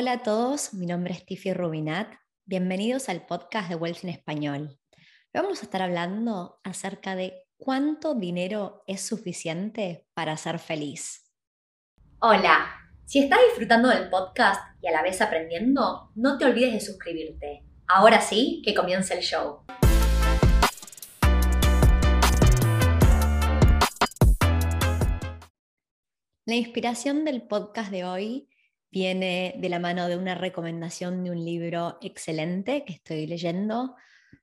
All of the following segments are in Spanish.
Hola a todos, mi nombre es Tiffy Rubinat. Bienvenidos al podcast de Wealth en Español. Vamos a estar hablando acerca de cuánto dinero es suficiente para ser feliz. Hola, si estás disfrutando del podcast y a la vez aprendiendo, no te olvides de suscribirte. Ahora sí, que comience el show. La inspiración del podcast de hoy viene de la mano de una recomendación de un libro excelente que estoy leyendo.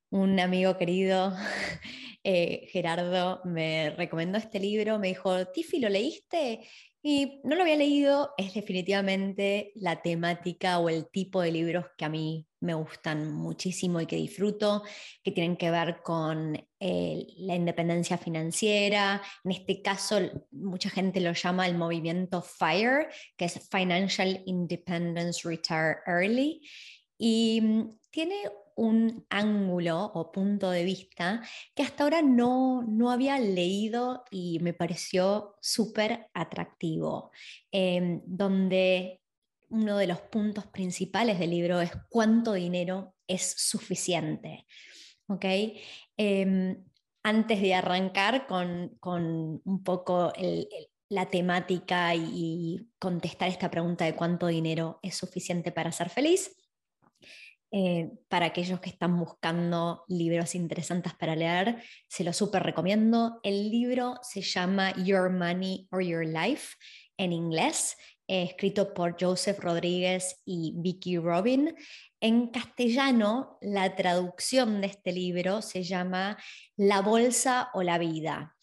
Un amigo querido, eh, Gerardo, me recomendó este libro, me dijo, Tiffy, ¿lo leíste? Y no lo había leído, es definitivamente la temática o el tipo de libros que a mí me gustan muchísimo y que disfruto, que tienen que ver con eh, la independencia financiera. En este caso, mucha gente lo llama el movimiento FIRE, que es Financial Independence Retire Early. Y mm, tiene un ángulo o punto de vista que hasta ahora no, no había leído y me pareció súper atractivo, em, donde uno de los puntos principales del libro es cuánto dinero es suficiente. ¿okay? Em, antes de arrancar con, un poco la temática y contestar esta pregunta de cuánto dinero es suficiente para ser feliz, eh, para aquellos que están buscando libros interesantes para leer, se lo súper recomiendo. El libro se llama Your Money or Your Life en inglés, eh, escrito por Joseph Rodríguez y Vicky Robin. En castellano, la traducción de este libro se llama La bolsa o la vida,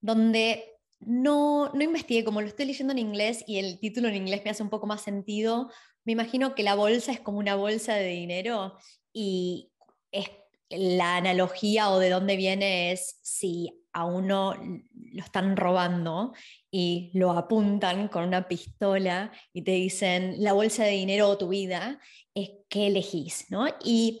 donde no, no investigué, como lo estoy leyendo en inglés y el título en inglés me hace un poco más sentido, me imagino que la bolsa es como una bolsa de dinero y es, la analogía o de dónde viene es si a uno lo están robando y lo apuntan con una pistola y te dicen la bolsa de dinero o tu vida, es que elegís, ¿no? Y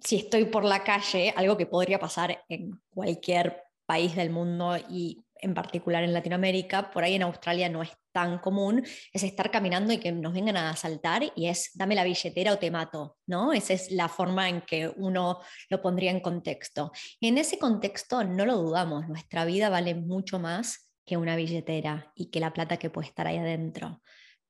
si estoy por la calle, algo que podría pasar en cualquier país del mundo y en particular en Latinoamérica, por ahí en Australia no es tan común, es estar caminando y que nos vengan a asaltar y es dame la billetera o te mato, ¿no? Esa es la forma en que uno lo pondría en contexto. Y en ese contexto no lo dudamos, nuestra vida vale mucho más que una billetera y que la plata que puede estar ahí adentro.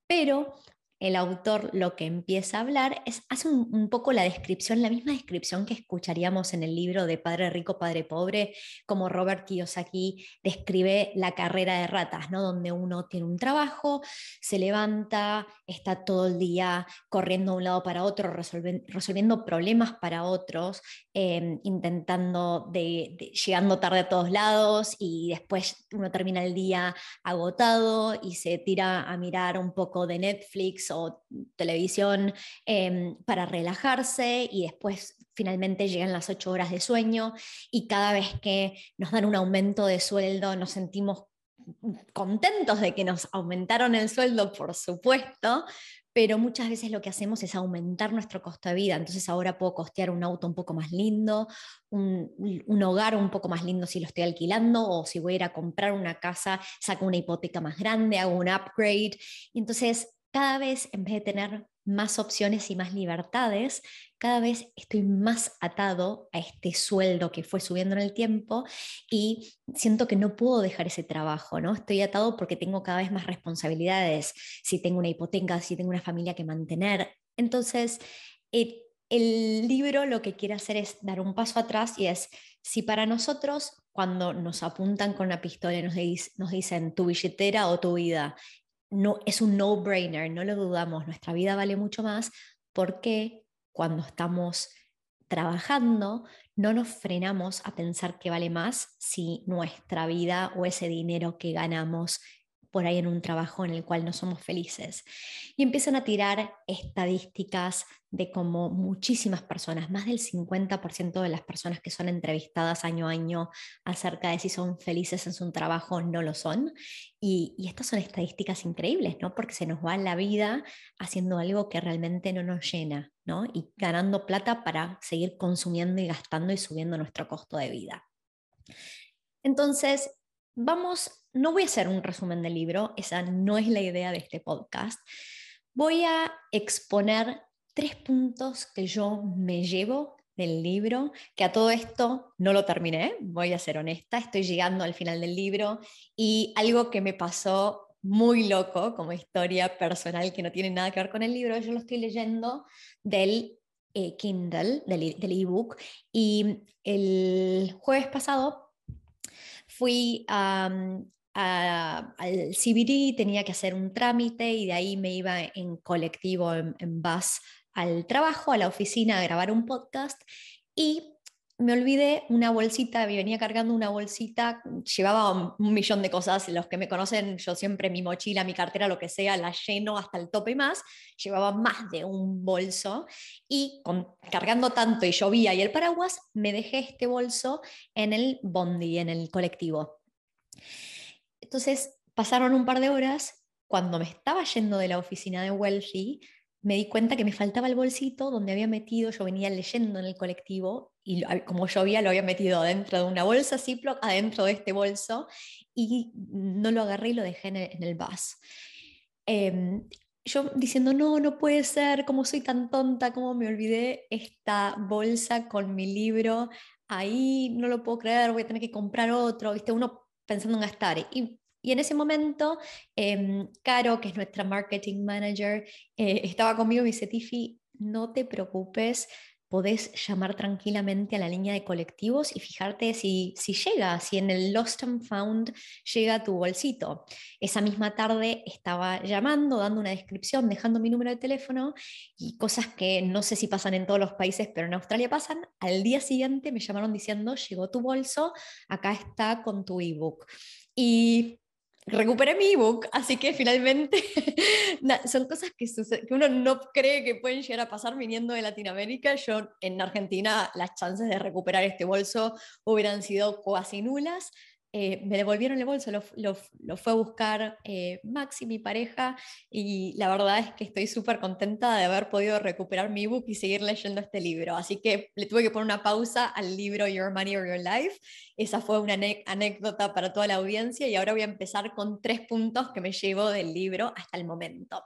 Pero el autor lo que empieza a hablar es, hace un, poco la descripción, la misma descripción que escucharíamos en el libro de Padre Rico, Padre Pobre, como Robert Kiyosaki describe la carrera de ratas, ¿no? donde uno tiene un trabajo, se levanta, está todo el día corriendo de un lado para otro, resolviendo problemas para otros, em, intentando, de, llegando tarde a todos lados y después uno termina el día agotado y se tira a mirar un poco de Netflix o televisión em, para relajarse y después finalmente llegan las ocho horas de sueño y cada vez que nos dan un aumento de sueldo nos sentimos contentos de que nos aumentaron el sueldo, por supuesto, pero muchas veces lo que hacemos es aumentar nuestro costo de vida. Entonces ahora puedo costear un auto un poco más lindo, un, hogar un poco más lindo si lo estoy alquilando, o si voy a ir a comprar una casa, saco una hipoteca más grande, hago un upgrade. Entonces cada vez en vez de tener más opciones y más libertades, cada vez estoy más atado a este sueldo que fue subiendo en el tiempo y siento que no puedo dejar ese trabajo, ¿no? Estoy atado porque tengo cada vez más responsabilidades, si tengo una hipoteca, si tengo una familia que mantener. Entonces, el, el libro lo que quiere hacer es dar un paso atrás y es, si para nosotros cuando nos apuntan con una pistola y nos, nos dicen tu billetera o tu vida, no, es un no-brainer, no lo dudamos, nuestra vida vale mucho más porque cuando estamos trabajando no nos frenamos a pensar que vale más si nuestra vida o ese dinero que ganamos por ahí en un trabajo en el cual no somos felices. Y empiezan a tirar estadísticas de cómo muchísimas personas, más del 50% de las personas que son entrevistadas año a año acerca de si son felices en su trabajo, no lo son. Y, estas son estadísticas increíbles, ¿no? Porque se nos va la vida haciendo algo que realmente no nos llena, ¿no? Y ganando plata para seguir consumiendo y gastando y subiendo nuestro costo de vida. Entonces, vamos, no voy a hacer un resumen del libro, esa no es la idea de este podcast, voy a exponer tres puntos que yo me llevo del libro, que a todo esto no lo terminé, voy a ser honesta, estoy llegando al final del libro y algo que me pasó muy loco como historia personal que no tiene nada que ver con el libro, yo lo estoy leyendo del eh, Kindle, del ebook, y el jueves pasado fui al CBD, tenía que hacer un trámite y de ahí me iba en colectivo, en, en bus al trabajo, a la oficina, a grabar un podcast y me olvidé una bolsita, me venía cargando una bolsita, llevaba un, millón de cosas, los que me conocen, yo siempre mi mochila, mi cartera, lo que sea, la lleno hasta el tope más, llevaba más de un bolso y cargando tanto y llovía y el paraguas, me dejé este bolso en el bondi, en el colectivo. Entonces pasaron un par de horas, cuando me estaba yendo de la oficina de Wealthy, me di cuenta que me faltaba el bolsito donde había metido, yo venía leyendo en el colectivo y como llovía lo había metido adentro de una bolsa Ziploc, adentro de este bolso y no lo agarré y lo dejé en el, bus. Em, yo diciendo, no, no puede ser, como soy tan tonta, como me olvidé esta bolsa con mi libro ahí, no lo puedo creer, voy a tener que comprar otro, ¿viste? Uno pensando en gastar. Y y en ese momento, eh, Caro, que es nuestra marketing manager, eh, estaba conmigo y me dice, Tiffy, no te preocupes, podés llamar tranquilamente a la línea de colectivos y fijarte si, si llega, si en el Lost and Found llega tu bolsito. Esa misma tarde estaba llamando, dando una descripción, dejando mi número de teléfono y cosas que no sé si pasan en todos los países, pero en Australia pasan. Al día siguiente me llamaron diciendo, llegó tu bolso, acá está con tu ebook. Y recuperé mi ebook, así que finalmente son cosas que, uno no cree que pueden llegar a pasar viniendo de Latinoamérica. Yo en Argentina las chances de recuperar este bolso hubieran sido casi nulas, eh, me devolvieron el bolso, lo, fue a buscar eh, Maxi, mi pareja, y la verdad es que estoy súper contenta de haber podido recuperar mi book y seguir leyendo este libro. Así que le tuve que poner una pausa al libro Your Money or Your Life. Esa fue una anécdota para toda la audiencia y ahora voy a empezar con tres puntos que me llevo del libro hasta el momento.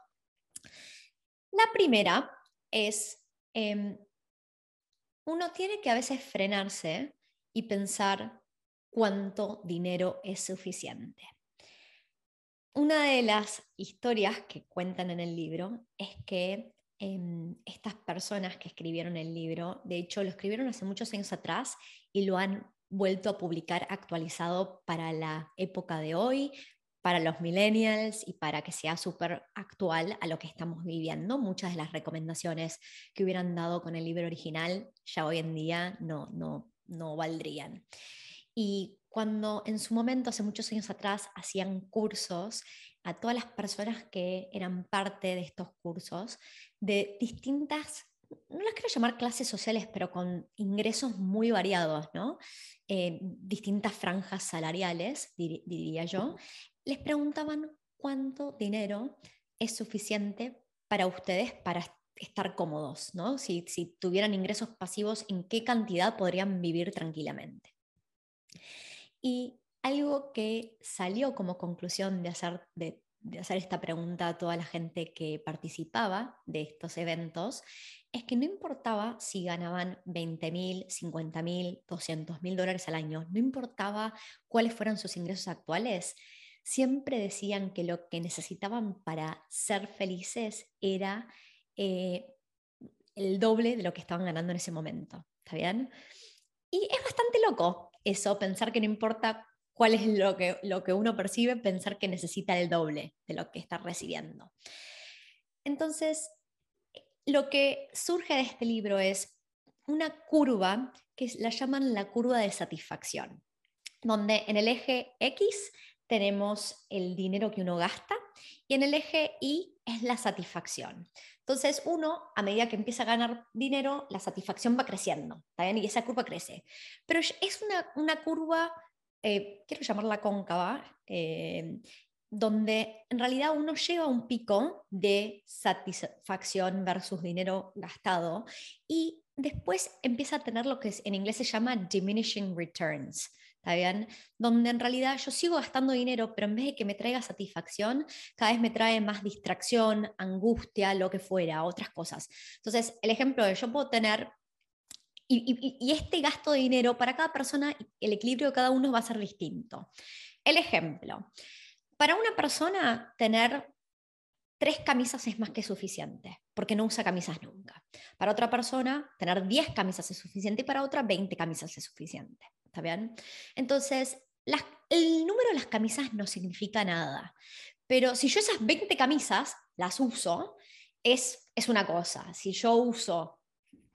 La primera es, em, uno tiene que a veces frenarse y pensar cuánto dinero es suficiente. Una de las historias que cuentan en el libro es que em, estas personas que escribieron el libro, de hecho lo escribieron hace muchos años atrás y lo han vuelto a publicar actualizado para la época de hoy, para los millennials y para que sea súper actual a lo que estamos viviendo. Muchas de las recomendaciones que hubieran dado con el libro original ya hoy en día no, no, no valdrían. Y cuando en su momento, hace muchos años atrás, hacían cursos a todas las personas que eran parte de estos cursos, de distintas, no las quiero llamar clases sociales, pero con ingresos muy variados, ¿no? Eh, distintas franjas salariales, diría yo, les preguntaban cuánto dinero es suficiente para ustedes para estar cómodos, ¿no? Si, si tuvieran ingresos pasivos, ¿en qué cantidad podrían vivir tranquilamente? Y algo que salió como conclusión de hacer, de, hacer esta pregunta a toda la gente que participaba de estos eventos es que no importaba si ganaban 20 mil, 50 mil, 200 mil dólares al año, no importaba cuáles fueran sus ingresos actuales, siempre decían que lo que necesitaban para ser felices era eh, el doble de lo que estaban ganando en ese momento. ¿Está bien? Y es bastante loco eso, pensar que no importa cuál es lo que, lo que uno percibe, pensar que necesita el doble de lo que está recibiendo. Entonces, lo que surge de este libro es una curva que la llaman la curva de satisfacción, donde en el eje X tenemos el dinero que uno gasta y en el eje Y es la satisfacción. Entonces, uno, a medida que empieza a ganar dinero, la satisfacción va creciendo, Y esa curva crece. Pero es una, curva, eh, quiero llamarla cóncava, eh, donde en realidad uno llega a un pico de satisfacción versus dinero gastado y después empieza a tener lo que en inglés se llama diminishing returns. ¿Está bien? Donde en realidad yo sigo gastando dinero, pero en vez de que me traiga satisfacción, cada vez me trae más distracción, angustia, lo que fuera, otras cosas. Entonces, el ejemplo de yo puedo tener y, y, este gasto de dinero para cada persona, el equilibrio de cada uno va a ser distinto. El ejemplo, para una persona tener tres camisas es más que suficiente, porque no usa camisas nunca. Para otra persona, tener 10 camisas es suficiente y para otra, 20 camisas es suficiente. ¿Está bien? Entonces, el número de las camisas no significa nada. Pero si yo esas 20 camisas las uso, es, es una cosa. Si yo uso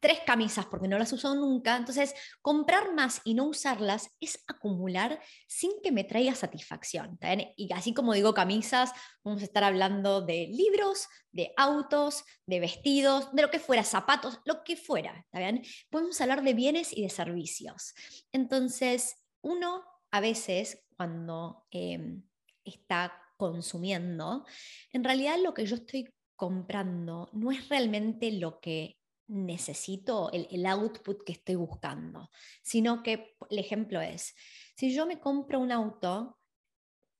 tres camisas porque no las uso nunca, entonces comprar más y no usarlas es acumular sin que me traiga satisfacción. Y así como digo camisas, vamos a estar hablando de libros, de autos, de vestidos, de lo que fuera, zapatos, lo que fuera. ¿está bien? Podemos hablar de bienes y de servicios. Entonces, uno a veces cuando em, está consumiendo, en realidad lo que yo estoy comprando no es realmente lo que necesito, el, output que estoy buscando, sino que el ejemplo es, si yo me compro un auto,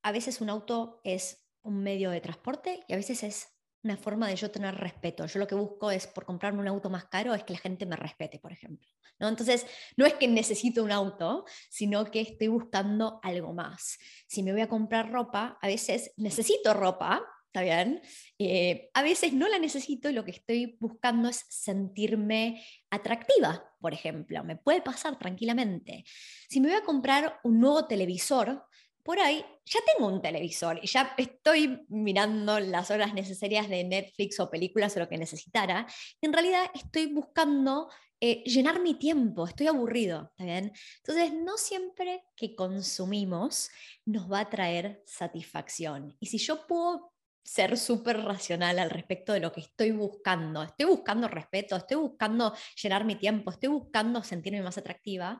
a veces un auto es un medio de transporte y a veces es una forma de yo tener respeto. Yo lo que busco es, por comprarme un auto más caro, es que la gente me respete, por ejemplo. ¿no? Entonces, no es que necesito un auto, sino que estoy buscando algo más. Si me voy a comprar ropa, a veces necesito ropa, ¿está bien? Eh, a veces no la necesito y lo que estoy buscando es sentirme atractiva, por ejemplo. Me puede pasar tranquilamente. Si me voy a comprar un nuevo televisor, por ahí ya tengo un televisor y ya estoy mirando las horas necesarias de Netflix o películas o lo que necesitara. En realidad estoy buscando eh, llenar mi tiempo, estoy aburrido, ¿está bien? Entonces, no siempre que consumimos nos va a traer satisfacción. Y si yo puedo ser súper racional al respecto de lo que estoy buscando. Estoy buscando respeto, estoy buscando llenar mi tiempo, estoy buscando sentirme más atractiva.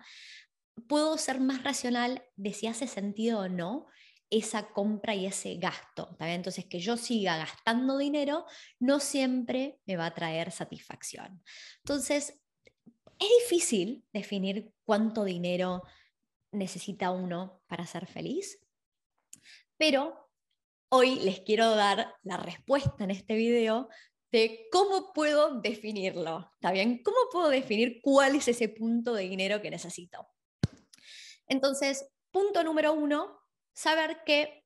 Puedo ser más racional de si hace sentido o no esa compra y ese gasto. Entonces, que yo siga gastando dinero no siempre me va a traer satisfacción. Entonces, es difícil definir cuánto dinero necesita uno para ser feliz, pero Hoy les quiero dar la respuesta en este video de cómo puedo definirlo. ¿Está bien? ¿Cómo puedo definir cuál es ese punto de dinero que necesito? Entonces, punto número uno, saber que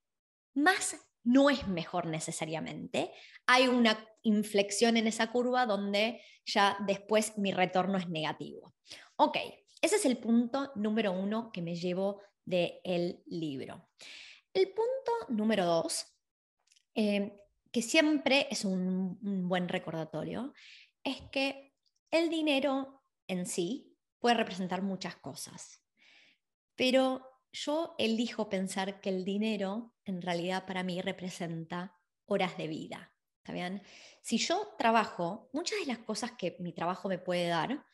más no es mejor necesariamente. Hay una inflexión en esa curva donde ya después mi retorno es negativo. Ok, ese es el punto número uno que me llevo del libro. El punto número dos Em, que siempre es un, buen recordatorio, es que el dinero en sí puede representar muchas cosas, pero yo elijo pensar que el dinero en realidad para mí representa horas de vida. ¿Está? Si yo trabajo, muchas de las cosas que mi trabajo me puede dar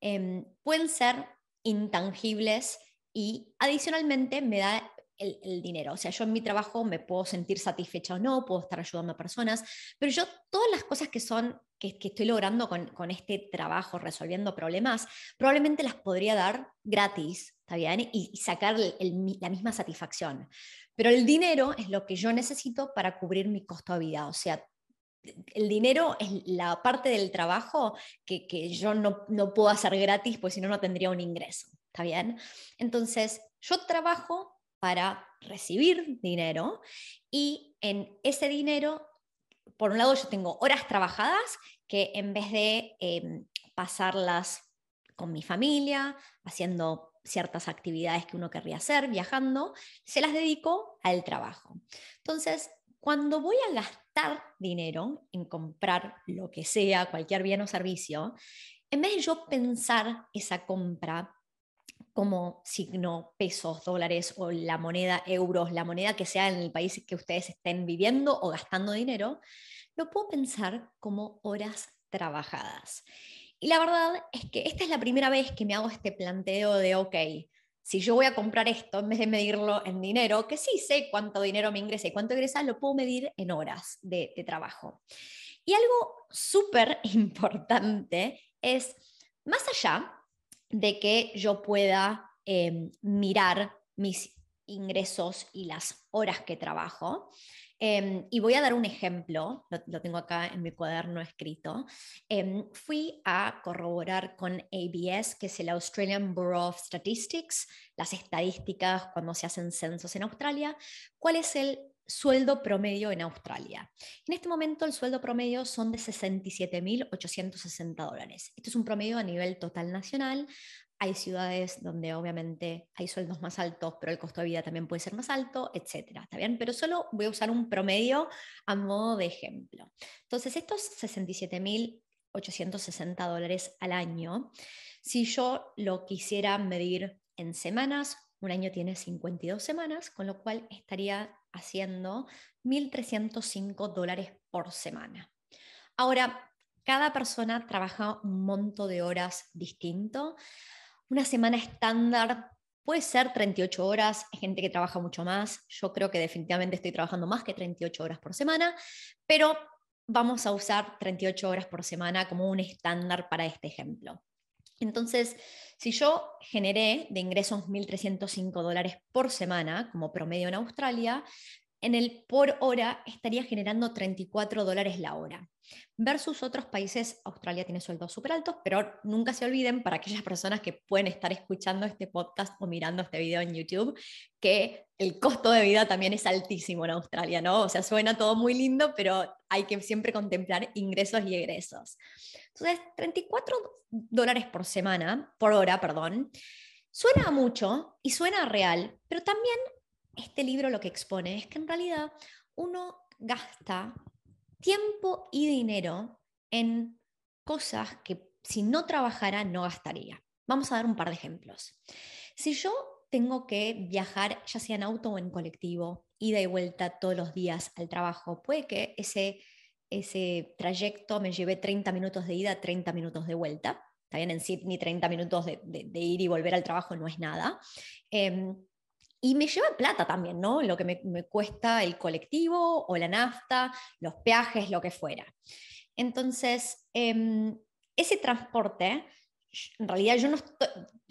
em, pueden ser intangibles y adicionalmente me da el, dinero. O sea, yo en mi trabajo me puedo sentir satisfecha o no, puedo estar ayudando a personas, pero yo todas las cosas que son, que, estoy logrando con, este trabajo, resolviendo problemas, probablemente las podría dar gratis, ¿está bien? Y, sacar la misma satisfacción. Pero el dinero es lo que yo necesito para cubrir mi costo de vida. O sea, el dinero es la parte del trabajo que, que yo no, no, puedo hacer gratis, pues si no, no tendría un ingreso. ¿Está bien? Entonces, yo trabajo para recibir dinero y en ese dinero, por un lado yo tengo horas trabajadas que en vez de em, pasarlas con mi familia, haciendo ciertas actividades que uno querría hacer, viajando, se las dedico al trabajo. Entonces, cuando voy a gastar dinero en comprar lo que sea, cualquier bien o servicio, en vez de yo pensar esa compra como signo pesos, dólares o la moneda euros, la moneda que sea en el país que ustedes estén viviendo o gastando dinero, lo puedo pensar como horas trabajadas. Y la verdad es que esta es la primera vez que me hago este planteo de, ok, si yo voy a comprar esto, en vez de medirlo en dinero, que sí sé cuánto dinero me ingresa y cuánto ingresa, lo puedo medir en horas de, trabajo. Y algo súper importante es, más allá de que yo pueda em, mirar mis ingresos y las horas que trabajo. Em, y voy a dar un ejemplo, lo, tengo acá en mi cuaderno escrito. Em, fui a corroborar con ABS, que es el Australian Bureau of Statistics, las estadísticas cuando se hacen censos en Australia, cuál es el sueldo promedio en Australia. En este momento el sueldo promedio son de 67.860 dólares. Esto es un promedio a nivel total nacional. Hay ciudades donde obviamente hay sueldos más altos, pero el costo de vida también puede ser más alto, etcétera. ¿Está bien? Pero solo voy a usar un promedio a modo de ejemplo. Entonces, estos 67.860 dólares al año, si yo lo quisiera medir en semanas, un año tiene 52 semanas, con lo cual estaría haciendo 1.305 dólares por semana. Ahora, cada persona trabaja un monto de horas distinto. Una semana estándar puede ser 38 horas, hay gente que trabaja mucho más, yo creo que definitivamente estoy trabajando más que 38 horas por semana, pero vamos a usar 38 horas por semana como un estándar para este ejemplo. Entonces, si yo generé de ingresos 1.305 dólares por semana como promedio en Australia, en el por hora estaría generando 34 dólares la hora. Versus otros países, Australia tiene sueldos súper altos, pero nunca se olviden para aquellas personas que pueden estar escuchando este podcast o mirando este video en YouTube, que el costo de vida también es altísimo en Australia, ¿no? O sea, suena todo muy lindo, pero hay que siempre contemplar ingresos y egresos. Entonces, 34 dólares por semana, por hora, perdón, suena mucho y suena real, pero también este libro lo que expone es que en realidad uno gasta tiempo y dinero en cosas que si no trabajara no gastaría. Vamos a dar un par de ejemplos. Si yo tengo que viajar, ya sea en auto o en colectivo, ida y vuelta todos los días al trabajo, puede que ese, ese trayecto me lleve 30 minutos de ida, 30 minutos de vuelta. Está bien, en Sydney 30 minutos de, ir y volver al trabajo no es nada. Em, y me lleva plata también, ¿no? Lo que me, cuesta el colectivo o la nafta, los peajes, lo que fuera. Entonces, em, ese transporte, en realidad yo no estoy,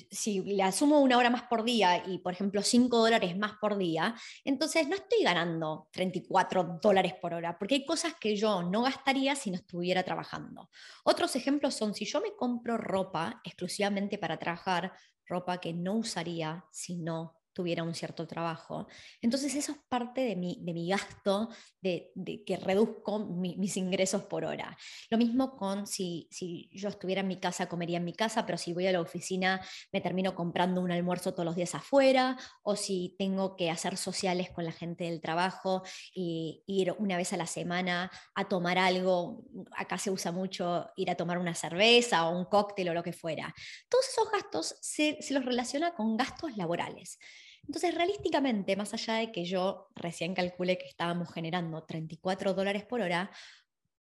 si le asumo una hora más por día y, por ejemplo, 5 dólares más por día, entonces no estoy ganando 34 dólares por hora, porque hay cosas que yo no gastaría si no estuviera trabajando. Otros ejemplos son si yo me compro ropa exclusivamente para trabajar, ropa que no usaría si no tuviera un cierto trabajo. Entonces eso es parte de mi, de mi gasto, de, que reduzco mis ingresos por hora. Lo mismo con si, si yo estuviera en mi casa, comería en mi casa, pero si voy a la oficina me termino comprando un almuerzo todos los días afuera, o si tengo que hacer sociales con la gente del trabajo y ir una vez a la semana a tomar algo, acá se usa mucho ir a tomar una cerveza o un cóctel o lo que fuera. Todos esos gastos se, se los relaciona con gastos laborales. Entonces, realísticamente, más allá de que yo recién calculé que estábamos generando 34 dólares por hora,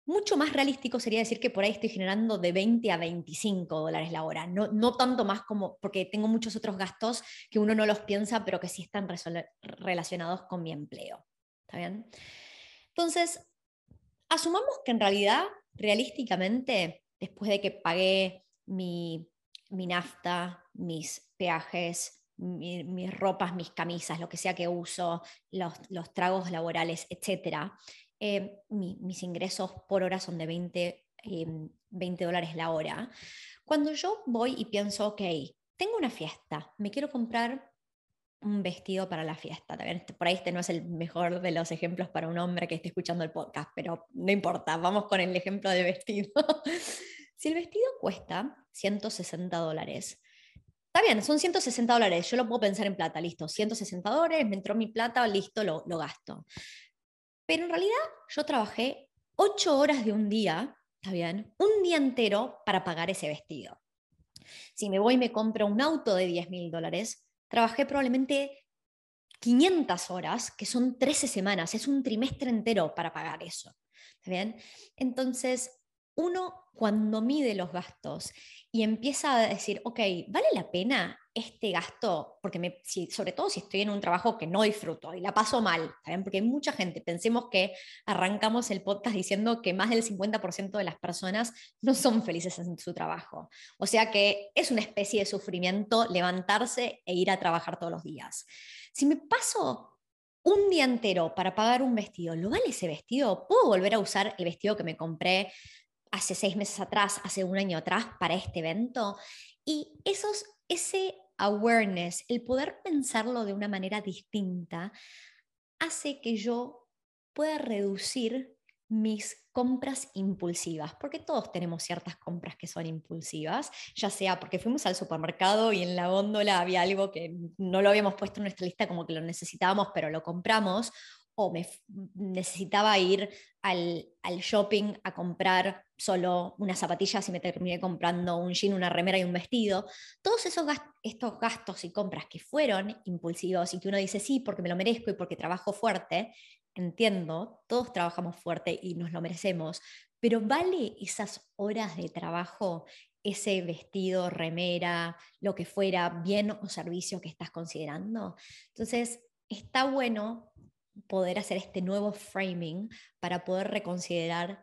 mucho más realístico sería decir que por ahí estoy generando de 20 a 25 dólares la hora, no, no tanto más como, porque tengo muchos otros gastos que uno no los piensa, pero que sí están relacionados con mi empleo. ¿Está bien? Entonces, asumamos que en realidad, realísticamente, después de que pagué mi, mi nafta, mis peajes, mis ropas, mis camisas, lo que sea que uso, los, tragos laborales, etc., eh, mis ingresos por hora son de 20, 20 em, dólares la hora. Cuando yo voy y pienso, ok, tengo una fiesta, me quiero comprar un vestido para la fiesta. Este, por ahí este no es el mejor de los ejemplos para un hombre que esté escuchando el podcast, pero no importa, vamos con el ejemplo de vestido. si el vestido cuesta 160 dólares, Está bien, son 160 dólares, yo lo puedo pensar en plata, listo, 160 dólares, me entró mi plata, listo, lo, lo gasto. Pero en realidad yo trabajé 8 horas de un día, está bien, un día entero para pagar ese vestido. Si me voy y me compro un auto de 10 mil dólares, trabajé probablemente 500 horas, que son 13 semanas, es un trimestre entero para pagar eso. ¿Está bien? Entonces, uno cuando mide los gastos y empieza a decir, ok, ¿vale la pena este gasto, porque me, sobre todo si estoy en un trabajo que no disfruto y la paso mal, porque hay mucha gente, pensemos que arrancamos el podcast diciendo que más del 50% de las personas no son felices en su trabajo. O sea que es una especie de sufrimiento levantarse e ir a trabajar todos los días. Si me paso un día entero para pagar un vestido, ¿lo vale ese vestido? ¿Puedo volver a usar el vestido que me compré hace seis meses atrás, hace un año atrás para este evento? Y esos, ese awareness, el poder pensarlo de una manera distinta, hace que yo pueda reducir mis compras impulsivas, porque todos tenemos ciertas compras que son impulsivas, ya sea porque fuimos al supermercado y en la góndola había algo que no lo habíamos puesto en nuestra lista como que lo necesitábamos, pero lo compramos, o me necesitaba ir al, shopping a comprar solo unas zapatillas y me terminé comprando un jean, una remera y un vestido. Todos esos estos gastos y compras que fueron impulsivos y que uno dice sí porque me lo merezco y porque trabajo fuerte, entiendo, todos trabajamos fuerte y nos lo merecemos, pero ¿vale esas horas de trabajo, ese vestido, remera, lo que fuera, bien o servicio que estás considerando? Entonces, está bueno poder hacer este nuevo framing para poder reconsiderar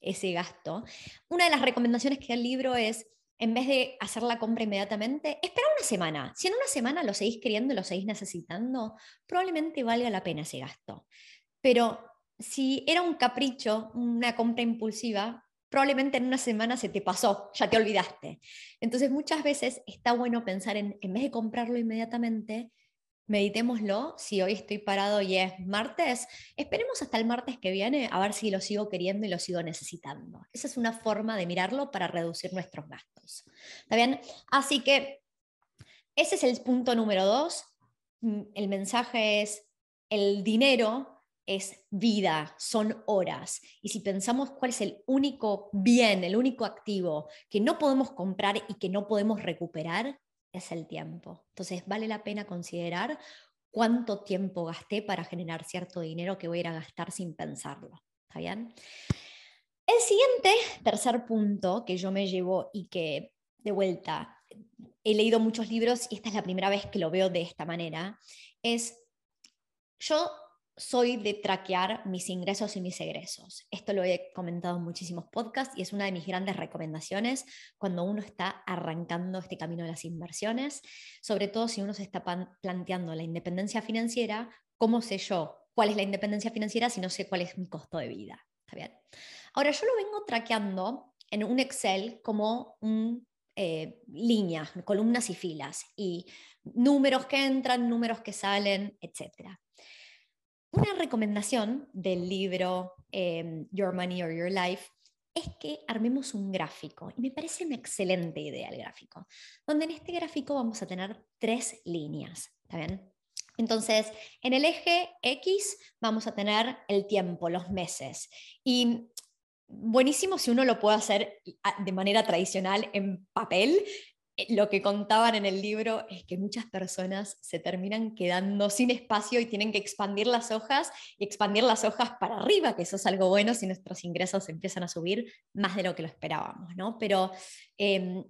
ese gasto. Una de las recomendaciones que da el libro es, en vez de hacer la compra inmediatamente, espera una semana. Si en una semana lo seguís queriendo y lo seguís necesitando, probablemente valga la pena ese gasto. Pero si era un capricho, una compra impulsiva, probablemente en una semana se te pasó, ya te olvidaste. Entonces muchas veces está bueno pensar en, en vez de comprarlo inmediatamente, meditémoslo. Si hoy estoy parado y es martes, esperemos hasta el martes que viene a ver si lo sigo queriendo y lo sigo necesitando. Esa es una forma de mirarlo para reducir nuestros gastos. ¿Está bien? Así que ese es el punto número dos. Mm, el mensaje es, el dinero es vida, son horas. Y si pensamos cuál es el único bien, el único activo que no podemos comprar y que no podemos recuperar, es el tiempo. Entonces vale la pena considerar cuánto tiempo gasté para generar cierto dinero que voy a ir a gastar sin pensarlo. ¿Está bien? El siguiente, tercer punto que yo me llevo y que de vuelta he leído muchos libros y esta es la primera vez que lo veo de esta manera, es yo soy de traquear mis ingresos y mis egresos. Esto lo he comentado en muchísimos podcasts y es una de mis grandes recomendaciones cuando uno está arrancando este camino de las inversiones, sobre todo si uno se está planteando la independencia financiera, ¿cómo sé yo cuál es la independencia financiera si no sé cuál es mi costo de vida? Ahora, yo lo vengo traqueando en un Excel como eh, líneas, columnas y filas, y números que entran, números que salen, etcétera. Una recomendación del libro em, Your Money or Your Life es que armemos un gráfico. Y me parece una excelente idea el gráfico, donde en este gráfico vamos a tener tres líneas. ¿Está bien? Entonces, en el eje X vamos a tener el tiempo, los meses. Y buenísimo si uno lo puede hacer de manera tradicional en papel, lo que contaban en el libro es que muchas personas se terminan quedando sin espacio y tienen que expandir las hojas y expandir las hojas para arriba, que eso es algo bueno si nuestros ingresos empiezan a subir más de lo que lo esperábamos, ¿no? Pero em,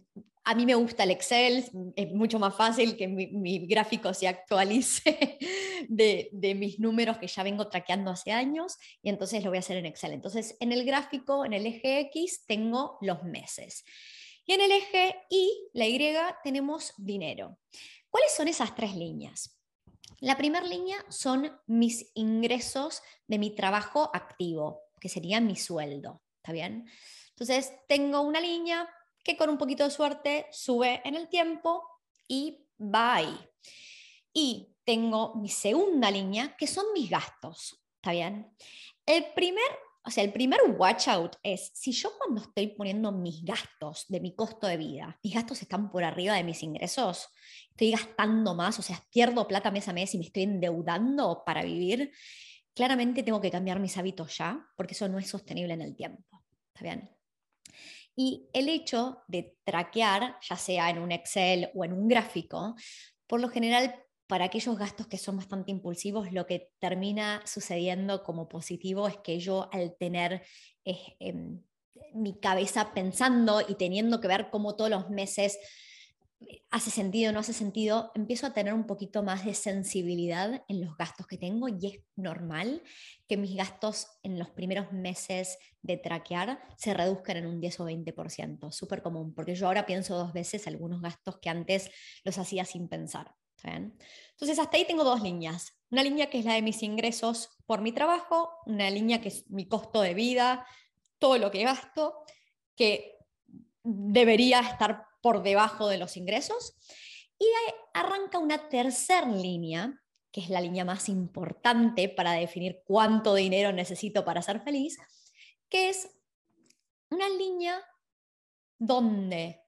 a mí me gusta el Excel, es mucho más fácil que mi, gráfico se actualice de, de, mis números que ya vengo traqueando hace años y entonces lo voy a hacer en Excel. Entonces, en el gráfico, en el eje X, tengo los meses. Y en el eje Y, la Y, tenemos dinero. ¿Cuáles son esas tres líneas? La primera línea son mis ingresos de mi trabajo activo, que sería mi sueldo. ¿Está bien? Entonces, tengo una línea que con un poquito de suerte sube en el tiempo y va ahí. Y tengo mi segunda línea, que son mis gastos. ¿Está bien? El primer o sea, el primer watch out es, si yo cuando estoy poniendo mis gastos de mi costo de vida, mis gastos están por arriba de mis ingresos, estoy gastando más, o sea, pierdo plata mes a mes y me estoy endeudando para vivir, claramente tengo que cambiar mis hábitos ya, porque eso no es sostenible en el tiempo. ¿Está bien? Y el hecho de traquear, ya sea en un Excel o en un gráfico, por lo general para aquellos gastos que son bastante impulsivos, lo que termina sucediendo como positivo es que yo al tener em, mi cabeza pensando y teniendo que ver cómo todos los meses hace sentido, no hace sentido, empiezo a tener un poquito más de sensibilidad en los gastos que tengo y es normal que mis gastos en los primeros meses de traquear se reduzcan en un 10 o 20%, súper común, porque yo ahora pienso dos veces algunos gastos que antes los hacía sin pensar. Entonces, hasta ahí tengo dos líneas. Una línea que es la de mis ingresos por mi trabajo, una línea que es mi costo de vida, todo lo que gasto, que debería estar por debajo de los ingresos. Y arranca una tercera línea, que es la línea más importante para definir cuánto dinero necesito para ser feliz, que es una línea donde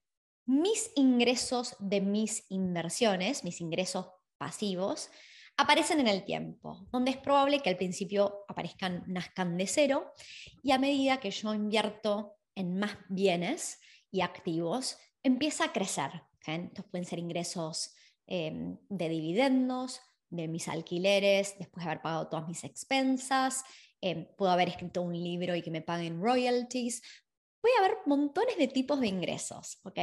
mis ingresos de mis inversiones, mis ingresos pasivos, aparecen en el tiempo, donde es probable que al principio aparezcan, nazcan de cero y a medida que yo invierto en más bienes y activos, empieza a crecer. Estos pueden ser ingresos em, de dividendos, de mis alquileres, después de haber pagado todas mis expensas, em, puedo haber escrito un libro y que me paguen royalties. Puede haber montones de tipos de ingresos, ¿ok?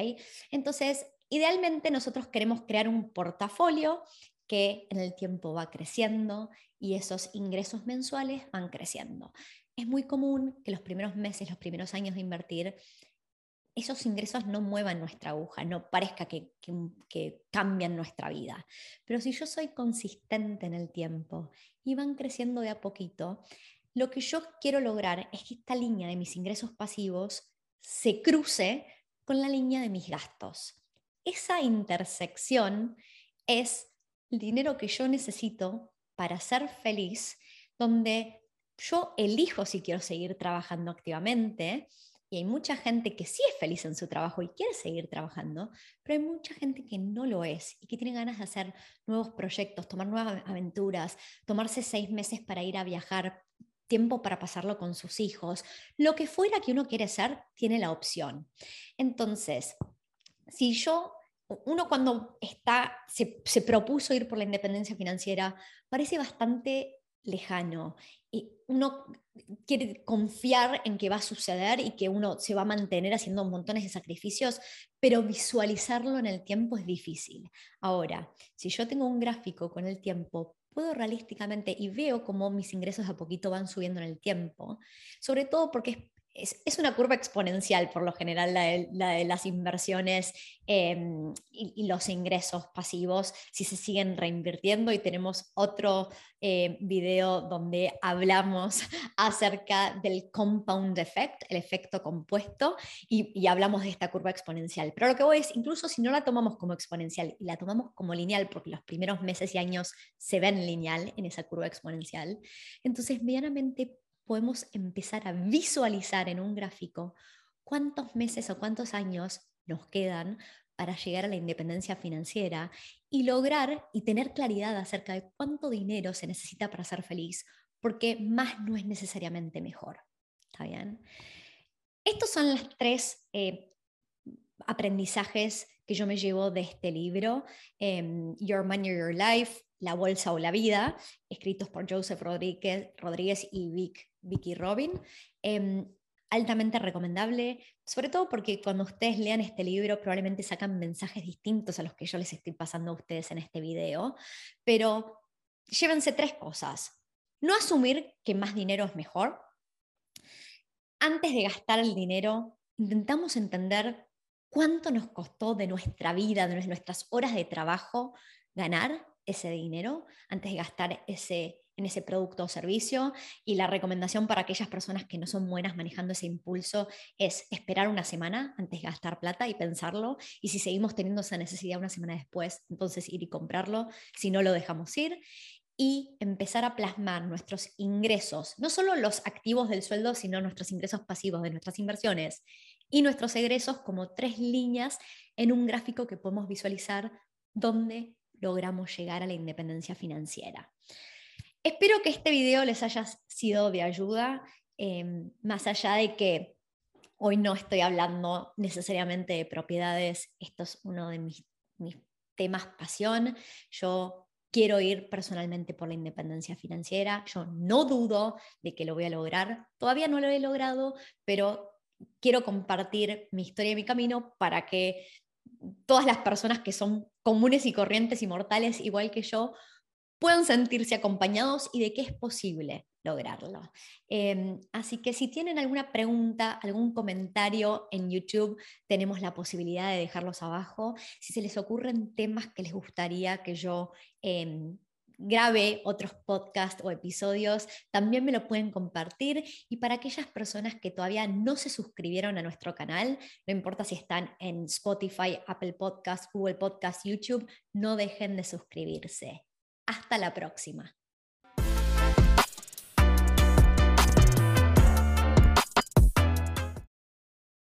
Entonces, idealmente nosotros queremos crear un portafolio que en el tiempo va creciendo y esos ingresos mensuales van creciendo. Es muy común que los primeros meses, los primeros años de invertir, esos ingresos no muevan nuestra aguja, no parezca que, que, cambian nuestra vida. Pero si yo soy consistente en el tiempo y van creciendo de a poquito, lo que yo quiero lograr es que esta línea de mis ingresos pasivos se cruce con la línea de mis gastos. Esa intersección es el dinero que yo necesito para ser feliz, donde yo elijo si quiero seguir trabajando activamente, y hay mucha gente que sí es feliz en su trabajo y quiere seguir trabajando, pero hay mucha gente que no lo es y que tiene ganas de hacer nuevos proyectos, tomar nuevas aventuras, tomarse seis meses para ir a viajar, tiempo para pasarlo con sus hijos. Lo que fuera que uno quiere ser, tiene la opción. Entonces, si yo uno cuando está, se, se, propuso ir por la independencia financiera, parece bastante lejano y uno quiere confiar en que va a suceder y que uno se va a mantener haciendo montones de sacrificios, pero visualizarlo en el tiempo es difícil. Ahora, si yo tengo un gráfico con el tiempo, puedo realísticamente y veo cómo mis ingresos a poquito van subiendo en el tiempo, sobre todo porque es es, una curva exponencial por lo general la de, las inversiones em, y, los ingresos pasivos si se siguen reinvirtiendo y tenemos otro eh, video donde hablamos acerca del compound effect, el efecto compuesto, y, y, hablamos de esta curva exponencial. Pero lo que voy es, incluso si no la tomamos como exponencial y la tomamos como lineal, porque los primeros meses y años se ven lineal en esa curva exponencial, entonces medianamente podemos empezar a visualizar en un gráfico cuántos meses o cuántos años nos quedan para llegar a la independencia financiera y lograr y tener claridad acerca de cuánto dinero se necesita para ser feliz, porque más no es necesariamente mejor. ¿Está bien? Estos son los tres eh, aprendizajes que yo me llevo de este libro, em, Your Money, Your Life, La Bolsa o la Vida, escritos por Joseph Rodríguez, Rodríguez y Vic Vicky Robin. Em, altamente recomendable, sobre todo porque cuando ustedes lean este libro probablemente sacan mensajes distintos a los que yo les estoy pasando a ustedes en este video, pero llévense tres cosas. No asumir que más dinero es mejor. Antes de gastar el dinero, intentamos entender cuánto nos costó de nuestra vida, de nuestras horas de trabajo, ganar ese dinero antes de gastar ese en ese producto o servicio. Y la recomendación para aquellas personas que no son buenas manejando ese impulso es esperar una semana antes de gastar plata y pensarlo. Y si seguimos teniendo esa necesidad una semana después, entonces ir y comprarlo, si no lo dejamos ir. Y empezar a plasmar nuestros ingresos, no solo los activos del sueldo, sino nuestros ingresos pasivos de nuestras inversiones y nuestros egresos como tres líneas en un gráfico que podemos visualizar donde logramos llegar a la independencia financiera. Espero que este video les haya sido de ayuda, em, más allá de que hoy no estoy hablando necesariamente de propiedades, esto es uno de mis, mis temas pasión. Yo quiero ir personalmente por la independencia financiera, yo no dudo de que lo voy a lograr, todavía no lo he logrado, pero quiero compartir mi historia y mi camino para que todas las personas que son comunes y corrientes y mortales, igual que yo, puedan sentirse acompañados y de que es posible lograrlo. Em, así que si tienen alguna pregunta, algún comentario en YouTube, tenemos la posibilidad de dejarlos abajo. Si se les ocurren temas que les gustaría que yo em, grabe otros podcasts o episodios, también me lo pueden compartir. Y para aquellas personas que todavía no se suscribieron a nuestro canal, no importa si están en Spotify, Apple Podcasts, Google Podcasts, YouTube, no dejen de suscribirse. Hasta la próxima.